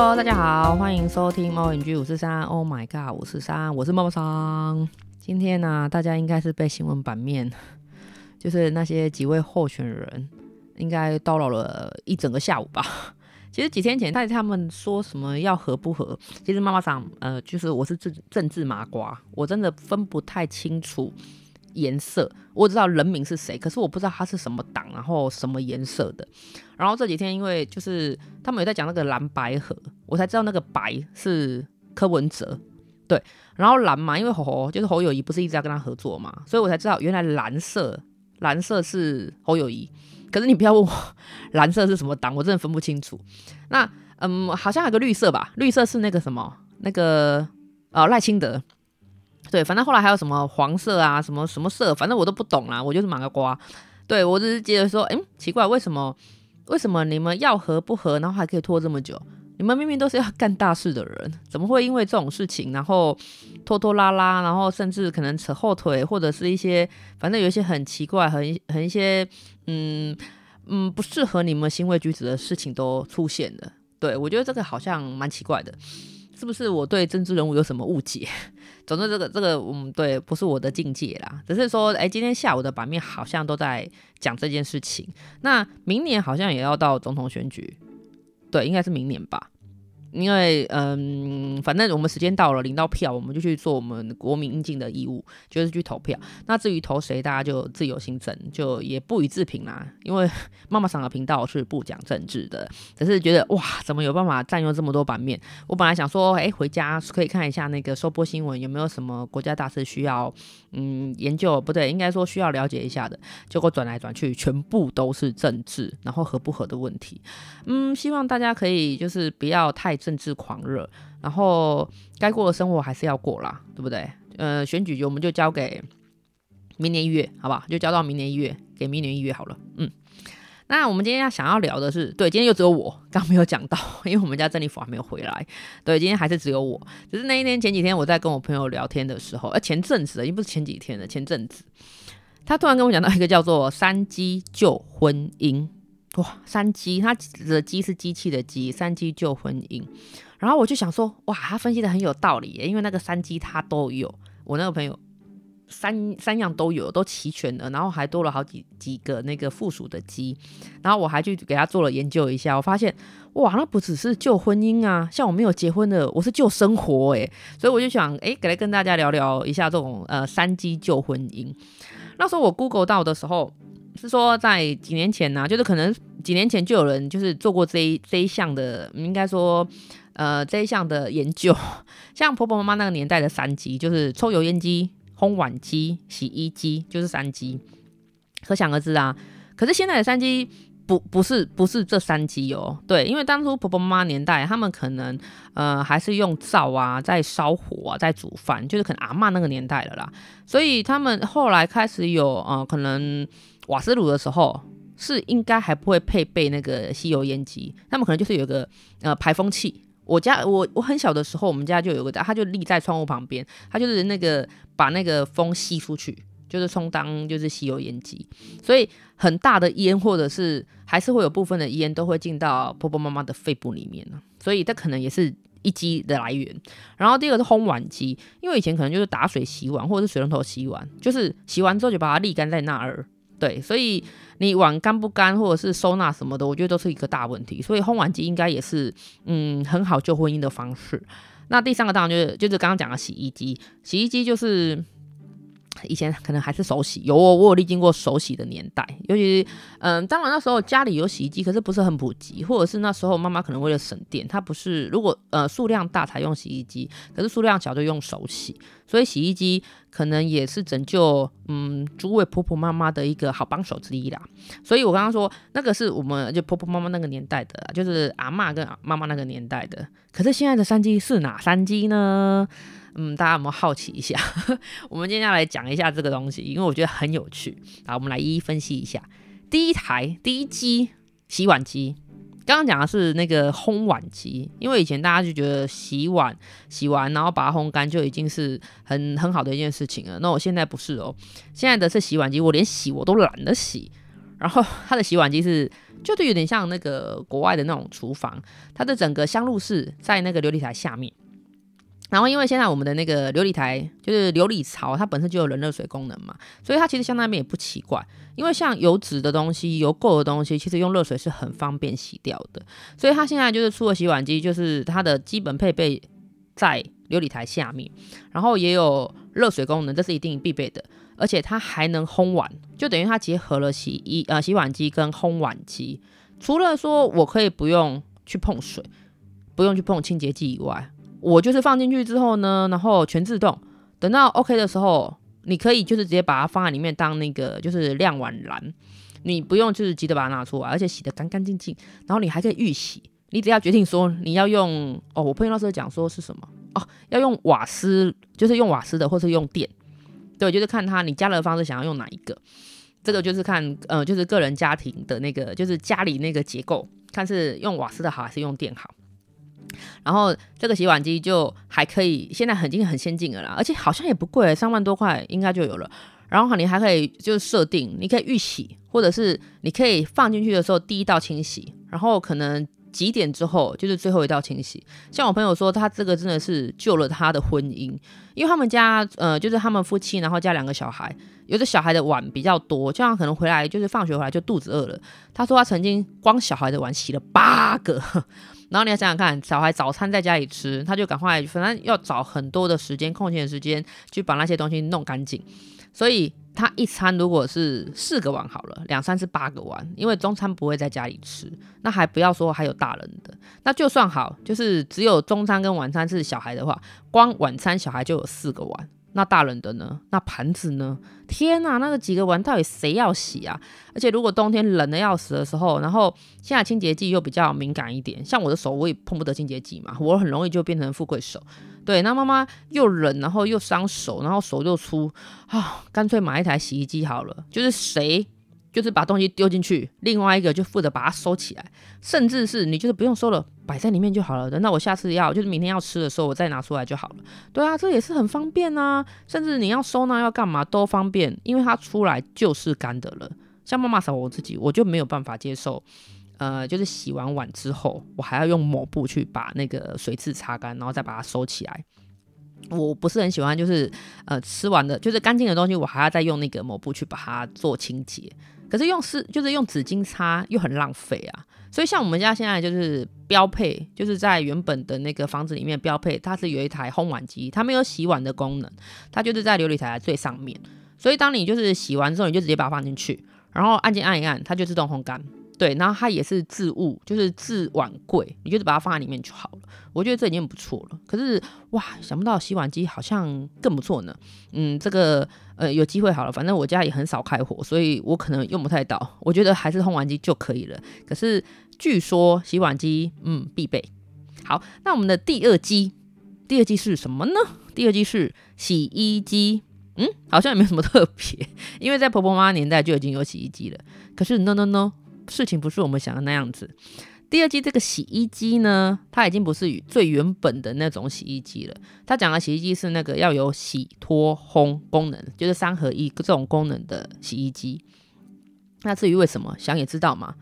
Hello，大家好，欢迎收听猫眼 G 五四三。Oh my god，五四三，我是猫猫桑。今天呢、大家应该是被新闻版面，就是那些几位候选人，应该叨扰了一整个下午吧。其实几天前，他们说什么要合不合？其实猫猫桑，呃，就是我是政政治麻瓜，我真的分不太清楚。颜色我知道人名是谁，可是我不知道他是什么党，然后什么颜色的。然后这几天因为就是他们有在讲那个蓝白合，我才知道那个白是柯文哲，对，然后蓝嘛，因为侯就是侯友宜不是一直要跟他合作嘛，所以我才知道原来蓝色蓝色是侯友宜。可是你不要问我蓝色是什么党，我真的分不清楚。那嗯，好像还有个绿色吧，绿色是那个什么那个呃赖清德。对，反正后来还有什么黄色啊，什么什么色，反正我都不懂啦。我就是麻个瓜。对，我只是觉得说，哎，奇怪，为什么为什么你们要合不合，然后还可以拖这么久？你们明明都是要干大事的人，怎么会因为这种事情，然后拖拖拉拉，然后甚至可能扯后腿，或者是一些反正有一些很奇怪、很很一些嗯嗯不适合你们行为举止的事情都出现了？对，我觉得这个好像蛮奇怪的。是不是我对政治人物有什么误解？总之，这个这个，嗯，对，不是我的境界啦。只是说，哎，今天下午的版面好像都在讲这件事情。那明年好像也要到总统选举，对，应该是明年吧。因为嗯，反正我们时间到了，领到票，我们就去做我们国民应尽的义务，就是去投票。那至于投谁，大家就自由心证，就也不予置评啦。因为 妈妈桑的频道是不讲政治的，只是觉得哇，怎么有办法占用这么多版面？我本来想说，哎，回家可以看一下那个收播新闻，有没有什么国家大事需要嗯研究？不对，应该说需要了解一下的。结果转来转去，全部都是政治，然后合不合的问题。嗯，希望大家可以就是不要太。政治狂热，然后该过的生活还是要过啦，对不对？呃，选举我们就交给明年一月，好不好？就交到明年一月，给明年一月好了。嗯，那我们今天要想要聊的是，对，今天又只有我，刚没有讲到，因为我们家曾立甫还没有回来。对，今天还是只有我。只是那一天前几天我在跟我朋友聊天的时候，呃，前阵子，已经不是前几天了，前阵子，他突然跟我讲到一个叫做“三机救婚姻”。哇，三机，他的机是机器的机，三机救婚姻。然后我就想说，哇，他分析的很有道理耶，因为那个三机他都有，我那个朋友三三样都有，都齐全了，然后还多了好几几个那个附属的机。然后我还去给他做了研究一下，我发现，哇，那不只是救婚姻啊，像我没有结婚的，我是救生活诶。所以我就想，哎，来跟大家聊聊一下这种呃三机救婚姻。那时候我 Google 到的时候。是说，在几年前呢、就是可能几年前就有人就是做过这一这一项的，应该说，呃，这一项的研究。像婆婆妈妈那个年代的三机，就是抽油烟机、烘碗机、洗衣机，就是三机，可想而知啊。可是现在的三机不不是不是这三机哦，对，因为当初婆婆妈妈年代，他们可能呃还是用灶啊，在烧火啊，在煮饭，就是可能阿嬷那个年代了啦，所以他们后来开始有呃可能。瓦斯炉的时候是应该还不会配备那个吸油烟机，他们可能就是有个呃排风器。我家我我很小的时候，我们家就有个，它就立在窗户旁边，它就是那个把那个风吸出去，就是充当就是吸油烟机。所以很大的烟或者是还是会有部分的烟都会进到婆婆妈妈的肺部里面，所以这可能也是一机的来源。然后第二个是烘碗机，因为以前可能就是打水洗碗或者是水龙头洗碗，就是洗完之后就把它沥干在那儿。对，所以你碗干不干，或者是收纳什么的，我觉得都是一个大问题。所以烘碗机应该也是，嗯，很好救婚姻的方式。那第三个当然就是就是刚刚讲的洗衣机，洗衣机就是。以前可能还是手洗，有我我有历经过手洗的年代，尤其是嗯，当然那时候家里有洗衣机，可是不是很普及，或者是那时候妈妈可能为了省电，她不是如果呃数量大才用洗衣机，可是数量小就用手洗，所以洗衣机可能也是拯救嗯诸位婆婆妈妈的一个好帮手之一啦。所以我刚刚说那个是我们就婆婆妈妈那个年代的，就是阿嬷跟妈妈那个年代的，可是现在的三机是哪三机呢？嗯，大家有没有好奇一下？我们今天来讲一下这个东西，因为我觉得很有趣。好，我们来一一分析一下。第一台第一机洗碗机，刚刚讲的是那个烘碗机，因为以前大家就觉得洗碗洗完然后把它烘干就已经是很很好的一件事情了。那我现在不是哦，现在的是洗碗机，我连洗我都懒得洗。然后它的洗碗机是，就是有点像那个国外的那种厨房，它的整个香炉是在那个琉璃台下面。然后因为现在我们的那个琉璃台就是琉璃槽，它本身就有冷热水功能嘛，所以它其实相对那边也不奇怪。因为像油脂的东西、油垢的东西，其实用热水是很方便洗掉的。所以它现在就是出了洗碗机，就是它的基本配备在琉璃台下面，然后也有热水功能，这是一定必备的。而且它还能烘碗，就等于它结合了洗衣呃洗碗机跟烘碗机。除了说我可以不用去碰水，不用去碰清洁剂以外，我就是放进去之后呢，然后全自动，等到 OK 的时候，你可以就是直接把它放在里面当那个就是晾碗篮，你不用就是急着把它拿出来，而且洗得干干净净，然后你还可以预洗，你只要决定说你要用哦，我朋友那时候讲说是什么？哦，要用瓦斯，就是用瓦斯的，或是用电，对，就是看他你加热方式想要用哪一个，这个就是看呃就是个人家庭的那个就是家里那个结构，看是用瓦斯的好还是用电好。然后这个洗碗机就还可以，现在已经很先进了啦，而且好像也不贵，三万多块应该就有了。然后你还可以就是设定，你可以预洗，或者是你可以放进去的时候第一道清洗，然后可能几点之后就是最后一道清洗。像我朋友说，他这个真的是救了他的婚姻，因为他们家呃就是他们夫妻，然后加两个小孩，有的小孩的碗比较多，这样可能回来就是放学回来就肚子饿了。他说他曾经光小孩的碗洗了八个。然后你要想想看，小孩早餐在家里吃，他就赶快，反正要找很多的时间，空闲的时间去把那些东西弄干净。所以他一餐如果是四个碗好了，两餐是八个碗，因为中餐不会在家里吃。那还不要说还有大人的，那就算好，就是只有中餐跟晚餐是小孩的话，光晚餐小孩就有四个碗。那大人的呢？那盘子呢？天哪，那个几个碗到底谁要洗啊？而且如果冬天冷的要死的时候，然后现在清洁剂又比较敏感一点，像我的手我也碰不得清洁剂嘛，我很容易就变成富贵手。对，那妈妈又冷，然后又伤手，然后手又粗啊，干脆买一台洗衣机好了。就是谁？就是把东西丢进去，另外一个就负责把它收起来，甚至是你就是不用收了，摆在里面就好了。等到我下次要，就是明天要吃的时候，我再拿出来就好了。对啊，这也是很方便啊。甚至你要收纳要干嘛都方便，因为它出来就是干的了。像妈妈嫂我自己，我就没有办法接受，呃，就是洗完碗之后，我还要用抹布去把那个水渍擦干，然后再把它收起来。我不是很喜欢，就是呃吃完的，就是干净的东西，我还要再用那个抹布去把它做清洁。可是用湿就是用纸巾擦又很浪费啊，所以像我们家现在就是标配，就是在原本的那个房子里面标配，它是有一台烘碗机，它没有洗碗的功能，它就是在流理台的最上面，所以当你就是洗完之后，你就直接把它放进去，然后按键按一按，它就自动烘干。对，然后它也是置物，就是置碗柜，你就是把它放在里面就好了。我觉得这已经很不错了。可是哇，想不到洗碗机好像更不错呢。嗯，这个呃有机会好了，反正我家也很少开火，所以我可能用不太到。我觉得还是烘碗机就可以了。可是据说洗碗机嗯必备。好，那我们的第二机，第二机是什么呢？第二机是洗衣机。嗯，好像也没什么特别，因为在婆婆妈妈年代就已经有洗衣机了。可是 no no no。事情不是我们想的那样子。第二季这个洗衣机呢，它已经不是最原本的那种洗衣机了。它讲的洗衣机是那个要有洗脱烘功能，就是三合一这种功能的洗衣机。那至于为什么，想也知道嘛。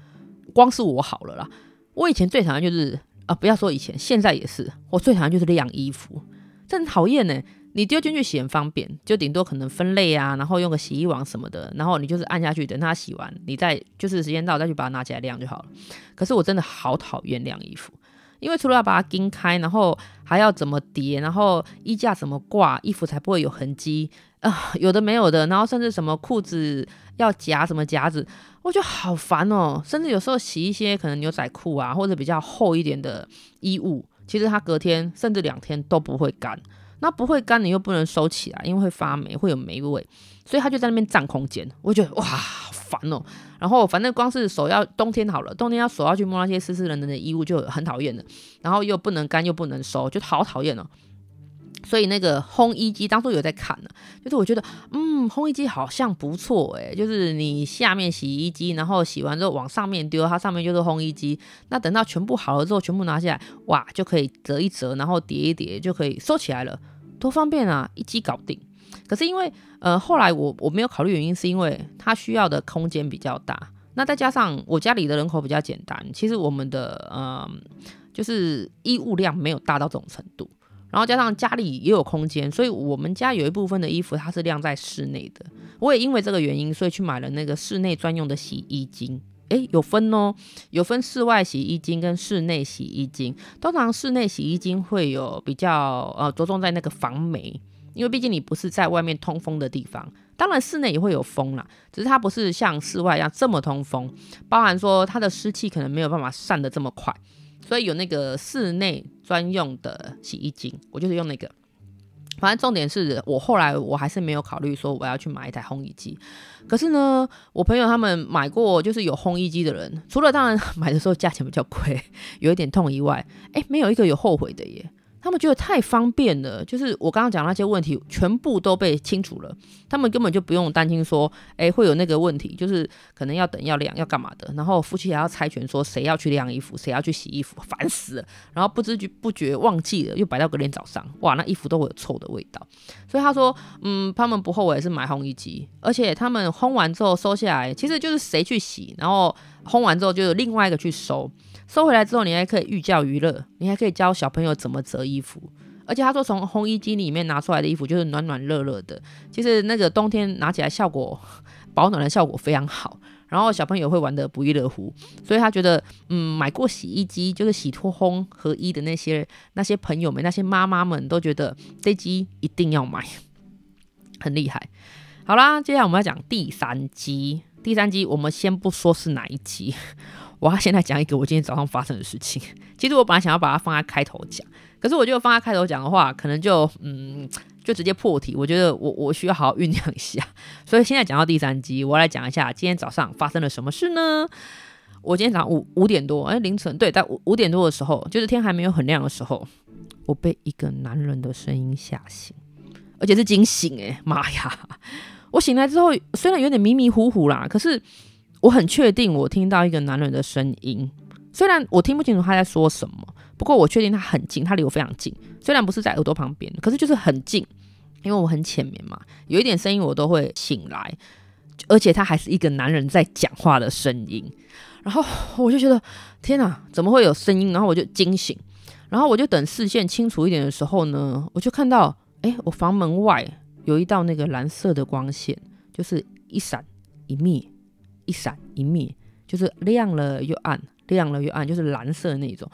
光是我好了啦，我以前最讨厌就是啊，不要说以前，现在也是，我最讨厌就是晾衣服，真讨厌呢。你丢进去洗很方便，就顶多可能分类啊，然后用个洗衣网什么的，然后你就是按下去，等它洗完，你再就是时间到再去把它拿起来晾就好了。可是我真的好讨厌晾衣服，因为除了要把它钉开，然后还要怎么叠，然后衣架怎么挂，衣服才不会有痕迹啊，有的没有的，然后甚至什么裤子要夹什么夹子，我觉得好烦哦。甚至有时候洗一些可能牛仔裤啊，或者比较厚一点的衣物，其实它隔天甚至两天都不会干。那不会干，你又不能收起来，因为会发霉，会有霉味，所以他就在那边占空间。我觉得哇，好烦哦。然后反正光是手要冬天好了，冬天要手要去摸那些湿湿冷冷的衣物就很讨厌的。然后又不能干又不能收，就好讨厌哦。所以那个烘衣机当初有在看呢，就是我觉得嗯，烘衣机好像不错诶，就是你下面洗衣机，然后洗完之后往上面丢，它上面就是烘衣机。那等到全部好了之后，全部拿下来，哇，就可以折一折，然后叠一叠，就可以收起来了，多方便啊！一机搞定。可是因为呃后来我我没有考虑原因，是因为它需要的空间比较大。那再加上我家里的人口比较简单，其实我们的呃就是衣物量没有大到这种程度。然后加上家里也有空间，所以我们家有一部分的衣服它是晾在室内的。我也因为这个原因，所以去买了那个室内专用的洗衣精。诶，有分哦，有分室外洗衣精跟室内洗衣精。通常室内洗衣精会有比较呃着重在那个防霉，因为毕竟你不是在外面通风的地方。当然室内也会有风啦，只是它不是像室外一样这么通风，包含说它的湿气可能没有办法散得这么快。所以有那个室内专用的洗衣精，我就是用那个。反正重点是我后来我还是没有考虑说我要去买一台烘衣机。可是呢，我朋友他们买过就是有烘衣机的人，除了当然买的时候价钱比较贵，有一点痛以外，诶，没有一个有后悔的耶。他们觉得太方便了，就是我刚刚讲那些问题全部都被清除了，他们根本就不用担心说，哎，会有那个问题，就是可能要等、要晾、要干嘛的，然后夫妻还要猜拳说谁要去晾衣服，谁要去洗衣服，烦死了。然后不知不觉忘记了，又摆到隔天早上，哇，那衣服都会有臭的味道。所以他说，嗯，他们不后悔是买烘衣机，而且他们烘完之后收下来，其实就是谁去洗，然后烘完之后就有另外一个去收。收回来之后，你还可以寓教于乐，你还可以教小朋友怎么折衣服。而且他说，从烘衣机里面拿出来的衣服就是暖暖热热的，其实那个冬天拿起来效果保暖的效果非常好，然后小朋友会玩得不亦乐乎。所以他觉得，嗯，买过洗衣机就是洗脱烘合一的那些那些朋友们，那些妈妈们都觉得这机一定要买，很厉害。好啦，接下来我们要讲第三机。第三机我们先不说是哪一机。我要现在讲一个我今天早上发生的事情。其实我本来想要把它放在开头讲，可是我觉得放在开头讲的话，可能就嗯，就直接破题。我觉得我我需要好好酝酿一下。所以现在讲到第三集，我来讲一下今天早上发生了什么事呢？我今天早上五五点多，哎，凌晨对，在五五点多的时候，就是天还没有很亮的时候，我被一个男人的声音吓醒，而且是惊醒哎，妈呀！我醒来之后，虽然有点迷迷糊糊啦，可是。我很确定，我听到一个男人的声音，虽然我听不清楚他在说什么，不过我确定他很近，他离我非常近。虽然不是在耳朵旁边，可是就是很近，因为我很浅眠嘛，有一点声音我都会醒来，而且他还是一个男人在讲话的声音。然后我就觉得天哪，怎么会有声音？然后我就惊醒，然后我就等视线清楚一点的时候呢，我就看到，哎，我房门外有一道那个蓝色的光线，就是一闪一灭。一闪一灭，就是亮了又暗，亮了又暗，就是蓝色的那种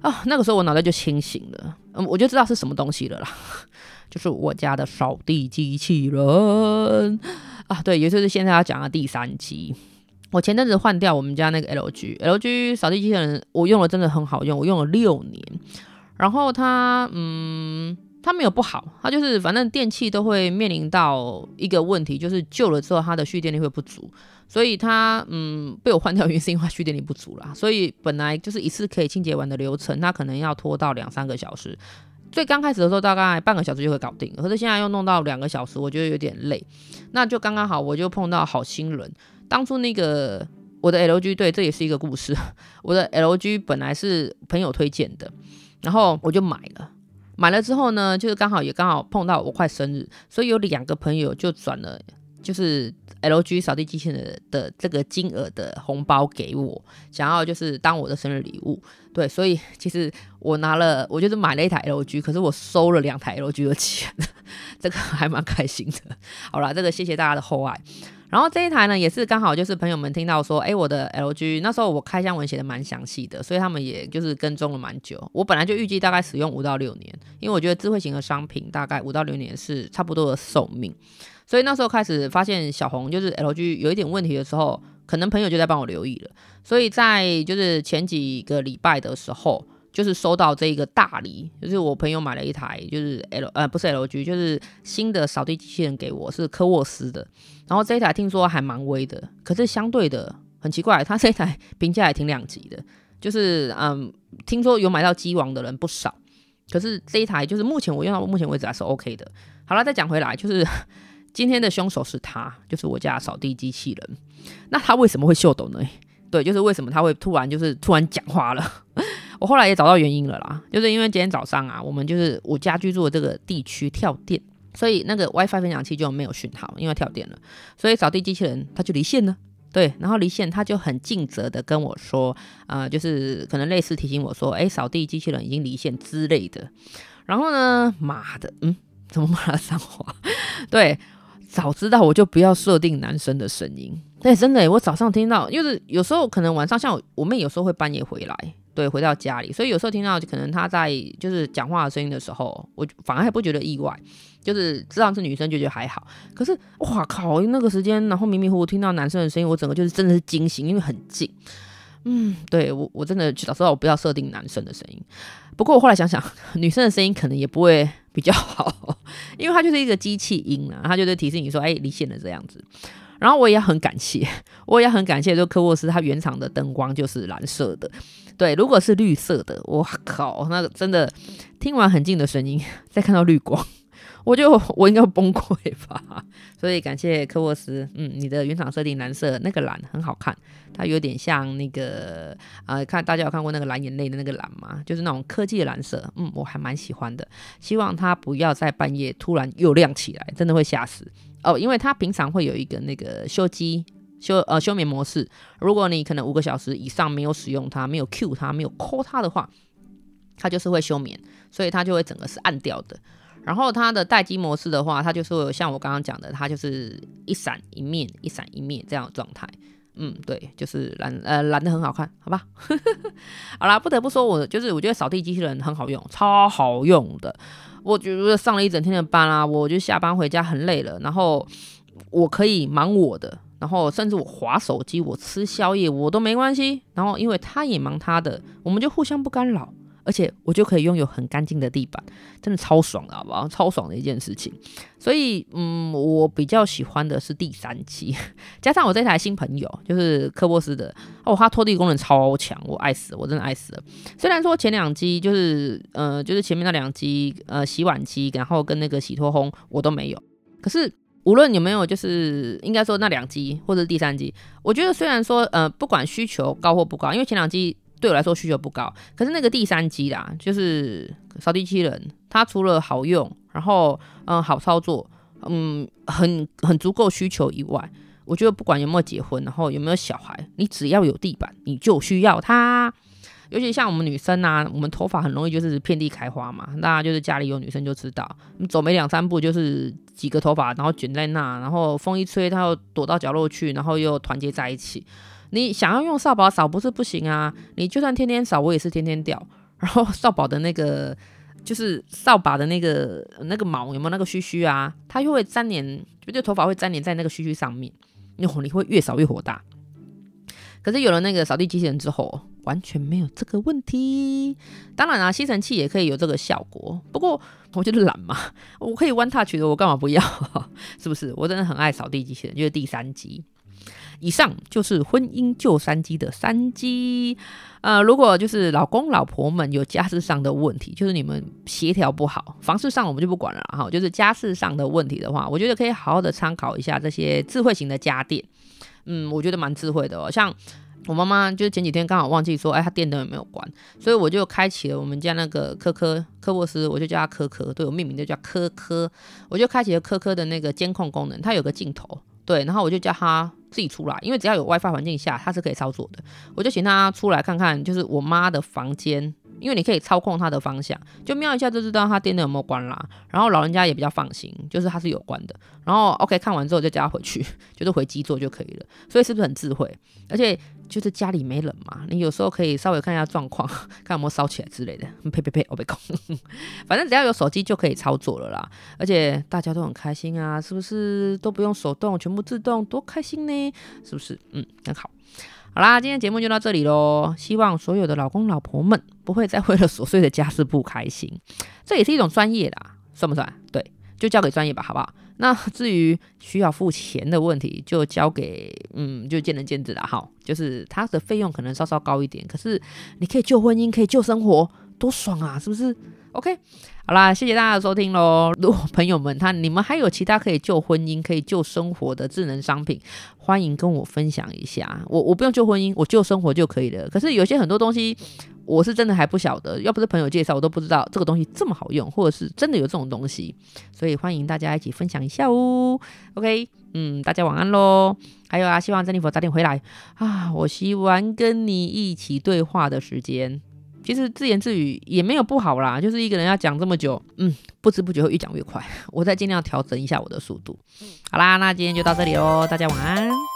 啊。那个时候我脑袋就清醒了，嗯，我就知道是什么东西了啦，就是我家的扫地机器人啊。对，也就是现在要讲的第三集。我前阵子换掉我们家那个 LG，LG 扫地机器人，我用了真的很好用，我用了六年。然后它，嗯。它没有不好，它就是反正电器都会面临到一个问题，就是旧了之后它的蓄电力会不足，所以它嗯被我换掉原因是因为蓄电力不足啦，所以本来就是一次可以清洁完的流程，它可能要拖到两三个小时。最刚开始的时候大概半个小时就会搞定，可是现在又弄到两个小时，我觉得有点累。那就刚刚好，我就碰到好心人。当初那个我的 LG，对，这也是一个故事。我的 LG 本来是朋友推荐的，然后我就买了。买了之后呢，就是刚好也刚好碰到我快生日，所以有两个朋友就转了，就是 LG 扫地机器人的这个金额的红包给我，想要就是当我的生日礼物。对，所以其实我拿了，我就是买了一台 LG，可是我收了两台 LG 的钱，这个还蛮开心的。好啦，这个谢谢大家的厚爱。然后这一台呢，也是刚好就是朋友们听到说，哎，我的 LG 那时候我开箱文写的蛮详细的，所以他们也就是跟踪了蛮久。我本来就预计大概使用五到六年，因为我觉得智慧型的商品大概五到六年是差不多的寿命。所以那时候开始发现小红就是 LG 有一点问题的时候，可能朋友就在帮我留意了。所以在就是前几个礼拜的时候。就是收到这一个大礼，就是我朋友买了一台，就是 L 呃不是 LG，就是新的扫地机器人给我，是科沃斯的。然后这一台听说还蛮威的，可是相对的很奇怪，它这一台评价也挺两极的。就是嗯，听说有买到机王的人不少，可是这一台就是目前我用到目前为止还是 OK 的。好了，再讲回来，就是今天的凶手是他，就是我家扫地机器人。那他为什么会秀逗呢？对，就是为什么他会突然就是突然讲话了？我后来也找到原因了啦，就是因为今天早上啊，我们就是我家居住的这个地区跳电，所以那个 WiFi 分享器就没有讯号，因为跳电了，所以扫地机器人它就离线了。对，然后离线他就很尽责的跟我说，呃，就是可能类似提醒我说，哎，扫地机器人已经离线之类的。然后呢，妈的，嗯，怎么骂他脏话？对，早知道我就不要设定男生的声音。对，真的，我早上听到，就是有时候可能晚上，像我，妹有时候会半夜回来。对，回到家里，所以有时候听到可能她在就是讲话的声音的时候，我反而还不觉得意外，就是知道是女生就觉得还好。可是哇靠，那个时间，然后迷迷糊糊听到男生的声音，我整个就是真的是惊醒，因为很近。嗯，对我我真的早知道我不要设定男生的声音。不过我后来想想，女生的声音可能也不会比较好，因为它就是一个机器音啊，它就是提示你说，哎，离线了这样子。然后我也很感谢，我也很感谢，就科沃斯它原厂的灯光就是蓝色的。对，如果是绿色的，我靠，那个真的听完很近的声音，再看到绿光，我就我应该崩溃吧。所以感谢科沃斯，嗯，你的原厂设定蓝色，那个蓝很好看，它有点像那个呃，看大家有看过那个蓝眼泪的那个蓝吗？就是那种科技的蓝色，嗯，我还蛮喜欢的。希望它不要在半夜突然又亮起来，真的会吓死哦，因为它平常会有一个那个休机。休呃休眠模式，如果你可能五个小时以上没有使用它，没有 Q 它，没有 call 它的话，它就是会休眠，所以它就会整个是暗掉的。然后它的待机模式的话，它就是有像我刚刚讲的，它就是一闪一灭，一闪一灭这样的状态。嗯，对，就是蓝呃蓝的很好看，好吧？好啦，不得不说我就是我觉得扫地机器人很好用，超好用的。我觉得上了一整天的班啊，我就下班回家很累了，然后我可以忙我的。然后甚至我划手机，我吃宵夜，我都没关系。然后因为他也忙他的，我们就互相不干扰，而且我就可以拥有很干净的地板，真的超爽的，好不好？超爽的一件事情。所以，嗯，我比较喜欢的是第三期，加上我这台新朋友就是科沃斯的哦，它拖地功能超强，我爱死，我真的爱死了。虽然说前两机就是呃，就是前面那两机呃，洗碗机，然后跟那个洗脱烘我都没有，可是。无论有没有，就是应该说那两机或者第三机，我觉得虽然说呃不管需求高或不高，因为前两机对我来说需求不高，可是那个第三机啦，就是扫地机器人，它除了好用，然后嗯、好操作，嗯很很足够需求以外，我觉得不管有没有结婚，然后有没有小孩，你只要有地板，你就需要它。尤其像我们女生啊，我们头发很容易就是遍地开花嘛。大家就是家里有女生就知道，你走没两三步就是几个头发，然后卷在那，然后风一吹，它又躲到角落去，然后又团结在一起。你想要用扫把扫不是不行啊，你就算天天扫，我也是天天掉。然后扫把的那个就是扫把的那个那个毛有没有那个须须啊？它又会粘连，就头发会粘连在那个须须上面，你你会越扫越火大。可是有了那个扫地机器人之后，完全没有这个问题。当然啊，吸尘器也可以有这个效果。不过我觉得懒嘛，我可以 one touch 的，我干嘛不要？是不是？我真的很爱扫地机器人，就是第三集。以上就是婚姻救三机的三机。呃，如果就是老公老婆们有家事上的问题，就是你们协调不好，房事上我们就不管了哈。就是家事上的问题的话，我觉得可以好好的参考一下这些智慧型的家电。嗯，我觉得蛮智慧的哦。像我妈妈，就是前几天刚好忘记说，哎，她电灯有没有关？所以我就开启了我们家那个科科科沃斯，我就叫他科科，对，我命名就叫科科。我就开启了科科的那个监控功能，它有个镜头，对，然后我就叫他自己出来，因为只要有 WiFi 环境下，它是可以操作的。我就请他出来看看，就是我妈的房间。因为你可以操控它的方向，就瞄一下就知道它电灯有没有关啦。然后老人家也比较放心，就是它是有关的。然后 OK 看完之后就叫他回去，就是回机座就可以了。所以是不是很智慧？而且就是家里没人嘛，你有时候可以稍微看一下状况，看有没有烧起来之类的。呸呸呸，我被控。反正只要有手机就可以操作了啦。而且大家都很开心啊，是不是？都不用手动，全部自动，多开心呢？是不是？嗯，很好。好啦，今天节目就到这里喽。希望所有的老公老婆们不会再为了琐碎的家事不开心，这也是一种专业啦，算不算？对，就交给专业吧，好不好？那至于需要付钱的问题，就交给嗯，就见仁见智啦。好，就是它的费用可能稍稍高一点，可是你可以救婚姻，可以救生活，多爽啊，是不是？OK，好啦，谢谢大家的收听喽。如果朋友们他你们还有其他可以救婚姻、可以救生活的智能商品，欢迎跟我分享一下。我我不用救婚姻，我救生活就可以了。可是有些很多东西我是真的还不晓得，要不是朋友介绍，我都不知道这个东西这么好用，或者是真的有这种东西。所以欢迎大家一起分享一下哦。OK。嗯，大家晚安喽。还有啊，希望珍妮佛早点回来啊。我希望跟你一起对话的时间，其实自言自语也没有不好啦，就是一个人要讲这么久，嗯，不知不觉会越讲越快。我再尽量调整一下我的速度。好啦，那今天就到这里喽，大家晚安。